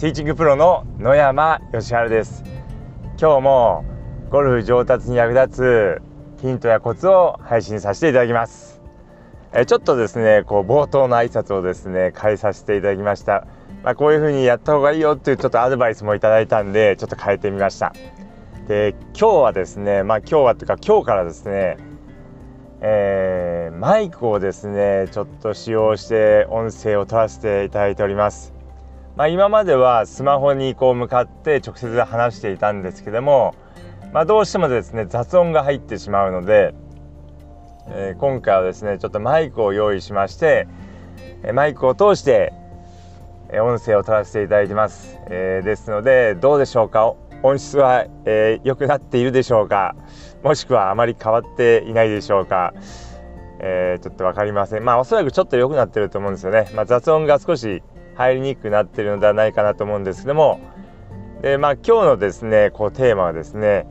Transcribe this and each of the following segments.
ティーチングプロの野山義晴です。今日もゴルフ上達に役立つヒントやコツを配信させていただきます。えちょっとですねこう冒頭の挨拶をですね変えさせていただきました。まあ、こういう風にやった方がいいよっていうちょっとアドバイスもいただいたんでちょっと変えてみました。で今日はですねまあ今日はというか今日からですねえー、マイクをですねちょっと使用して音声を取らせていただいております。まあ、今まではスマホにこう向かって直接話していたんですけども、まあ、どうしてもですね雑音が入ってしまうので、えー、今回はですねちょっとマイクを用意しましてマイクを通して音声を取らせていただいてます、えー、ですのでどうでしょうか？音質は良、えー、くなっているでしょうか？もしくはあまり変わっていないでしょうか、えー、ちょっと分かりません。まあおそらくちょっと良くなってると思うんですよね、まあ、雑音が少し入りにくくなっているのではないかなと思うんですけどもで、まあ、今日のですねこうテーマはですね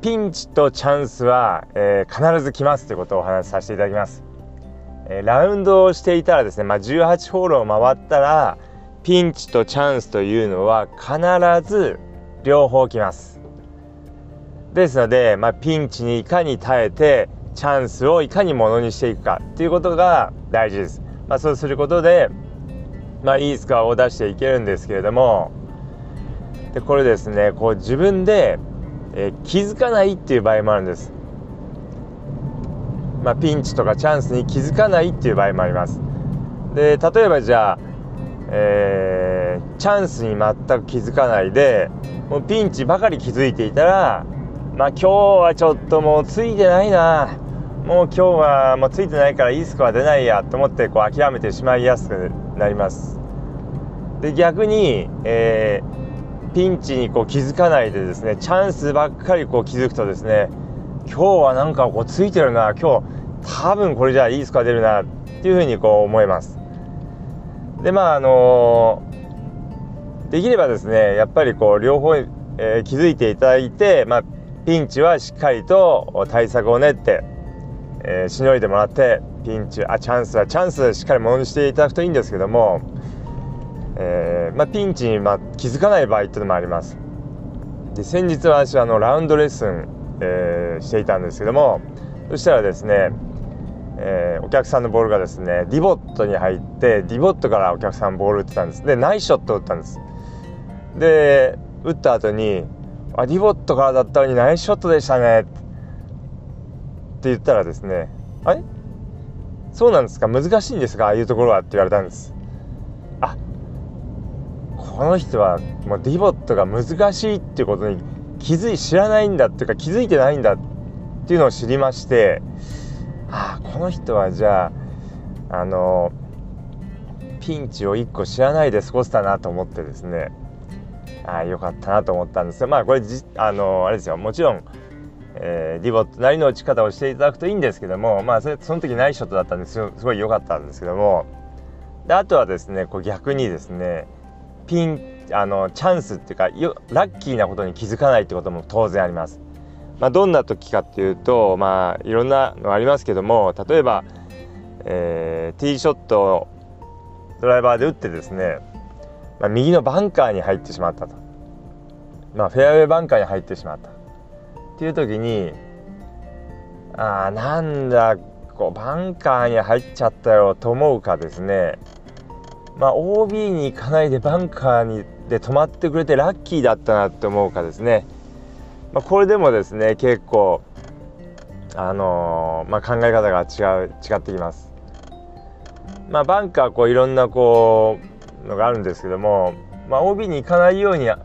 ピンチとチャンスは、えー、必ず来ますということをお話しさせていただきます。えー、ラウンドをしていたらですね、まあ、18ホールを回ったらピンチとチャンスというのは必ず両方来ます。ですので、まあ、ピンチにいかに耐えてチャンスをいかにものにしていくかっていうことが大事です。まあ、そうすることでまあ、いいスコアを出していけるんですけれどもでこれですねこう自分で、えー、気づかないっていう場合もあるんです。まあ、ピンチとかチャンスに気づかないっていう場合もあります。で例えばじゃあ、えー、チャンスに全く気づかないでもうピンチばかり気づいていたらまあ今日はちょっともうついてないなもう今日はもうついてないからいいスコア出ないやと思ってこう諦めてしまいやすくなります。で逆に、えー、ピンチにこう気づかないでですねチャンスばっかりこう気づくとですね今日はなんかこうついてるな今日多分これじゃあいいスコア出るなっていうふうにこう思いますでまああのー、できればですねやっぱりこう両方、えー、気づいていただいて、まあ、ピンチはしっかりと対策を練って、えー、しのいでもらってピンチあチャンスはチャンスしっかりものにしていただくといいんですけどもえー、まあ、ピンチに、ま気づかない場合っていうのもあります。で先日は私はあのラウンドレッスン、えー、していたんですけどもそしたらですね、えー、お客さんのボールがですねディボットに入ってディボットからお客さんボール打ってたんです。でナイスショット打ったんです。で打った後に「あディボットからだったのにナイスショットでしたね」ってって言ったらですね「あれ？そうなんですか？難しいんですか？ああいうところは」って言われたんです。あこの人はもうディボットが難しいっていうことに気づい知らないんだっていうか気づいてないんだっていうのを知りましてああこの人はじゃああのピンチを1個知らないで過ごせたなと思ってですねああよかったなと思ったんですがまあこれじあのあれですよ。もちろん、えー、ディボットなりの打ち方をしていただくといいんですけどもまあそれその時ナイスショットだったんですすごい良かったんですけども。であとはですねこう逆にですねピンあのチャンスっていうかよラッキーなことに気づかないってことも当然あります。まあ、どんな時かっていうとまあいろんなのありますけども例えば、えー、ティーショットをドライバーで打ってですね、まあ、右のバンカーに入ってしまったと、まあ、フェアウェイバンカーに入ってしまった。っていう時にああなんだこうバンカーに入っちゃったよと思うかですねまあ、OB に行かないでバンカーにで止まってくれてラッキーだったなって思うかですね、まあ、これでもですね結構あのー、まあ、考え方が違う違ってきます。まあ、バンカーこういろんなこうのがあるんですけども、まあ、OB に行かないようにあ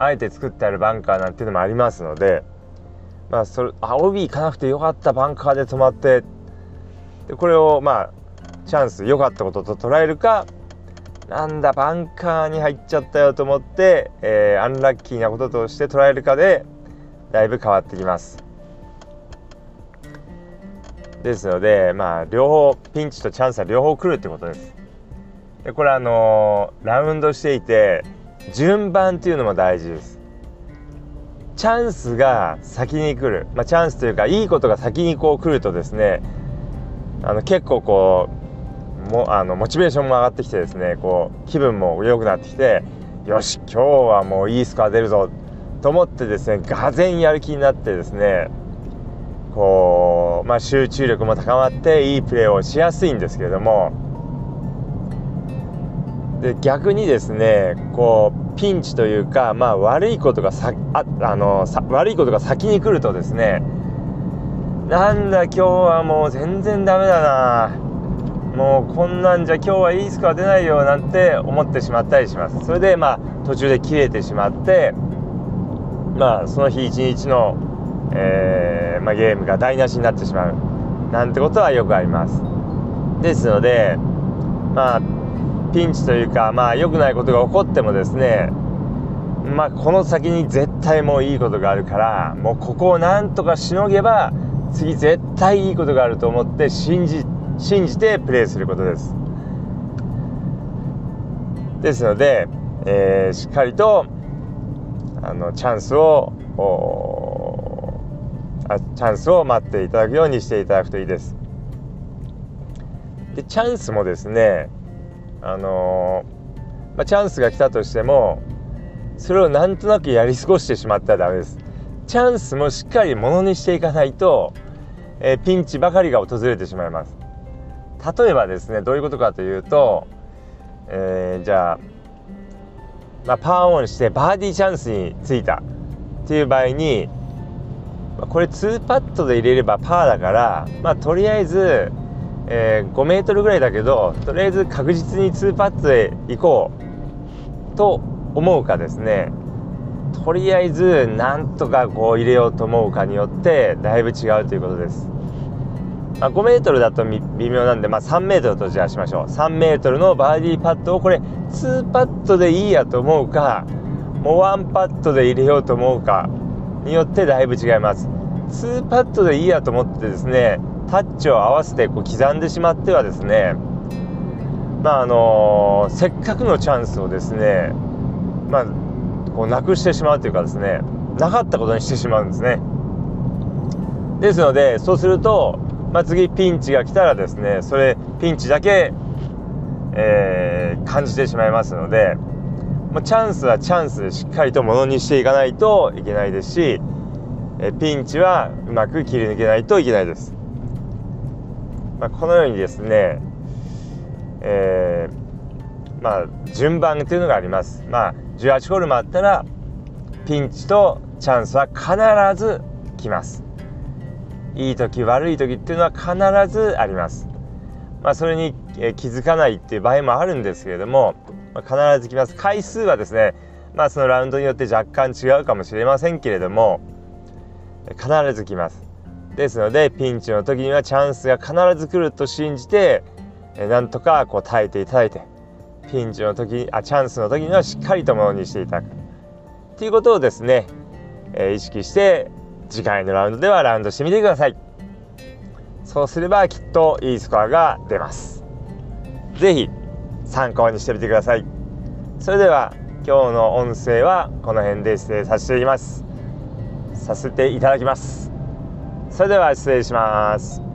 えて作ってあるバンカーなんていうのもありますので、まあ、それあ OB 行かなくてよかったバンカーで止まってでこれをまあチャンス良かったことと捉えるかなんだバンカーに入っちゃったよと思って、えー、アンラッキーなこととして捉えるかでだいぶ変わってきます。ですのでまあ両方ピンチとチャンスは両方来るってことです。でこれあのー、ラウンドしていて順番っていうのも大事です。チャンスが先に来る、まあ、チャンスというかいいことが先にこう来るとですねあの結構こうもあのモチベーションも上がってきてですねこう気分も良くなってきてよし今日はもういいスコア出るぞと思ってですねがぜんやる気になってですねこう、まあ、集中力も高まっていいプレーをしやすいんですけれどもで逆にですねこうピンチというか、まあ、悪いことがさああの悪いことが先に来るとですねなんだ今日はもう全然ダメだな。もうこんなんじゃ今日はいいスコア出ないよなんて思ってしまったりします。それでまあ途中で切れてしまってまあその日一日の、えー、まあ、ゲームが台無しになってしまう。なんてことはよくあります。ですのでまあピンチというかまあ良くないことが起こってもですねまあこの先に絶対もういいことがあるからもうここをなんとかしのげば次絶対いいことがあると思って信じ信じてプレーすることです。ですので、えー、しっかりとあのチャンスをあチャンスを待っていただくようにしていただくといいです。でチャンスもですねあのー、まあ、チャンスが来たとしてもそれをなんとなくやり過ごしてしまったらダメです。チャンスもしっかりものにしていかないと、えー、ピンチばかりが訪れてしまいます。例えばですねどういうことかというと、えー、じゃあ、まあ、パーオンしてバーディーチャンスについた。っていう場合にこれ2パットで入れればパーだから、まあ、とりあえず、えー、5メートルぐらいだけどとりあえず確実に2パットで行こうと思うかですね。とりあえずなんとかこう入れようと思うかによってだいぶ違うということです。まあ、5メートルだと微妙なんで、まあ、3メートルとじゃあしましょう。3メートルのバーディーパットをこれ2パットでいいやと思うかもう1パットで入れようと思うかによってだいぶ違います。2パットでいいやと思ってですねタッチを合わせてこう刻んでしまってはですねまああの、せっかくのチャンスをですねまあこうなくしてしまうというかですねなかったことにしてしまうんですねですのでそうするとまあ、次ピンチが来たらですねそれピンチだけ、えー、感じてしまいますので、まあ、チャンスはチャンスでしっかりとものにしていかないといけないですし、えピンチはうまく切り抜けないといけないです。まあ、このようにですね、えー、まあ、順番というのがあります。まあ、18ホールもあったらピンチとチャンスは必ず来ます。いい時悪い時っていうのは必ずあります。まあ、それに、え気づかないっていう場合もあるんですけれども、まあ、必ず来ます回数はですね、まあ、そのラウンドによって若干違うかもしれませんけれども必ず来ますですのでピンチの時にはチャンスが必ず来ると信じてなんとかこう耐えていただいてピンチの時あチャンスの時にはしっかりとものにしていただく。ということをですね、え、意識して次回のラウンドではラウンドしてみてください。そうすればきっといいスコアが出ます。是非参考にしてみてください。それでは今日の音声はこの辺で失礼させています。させていただきます。それでは失礼します。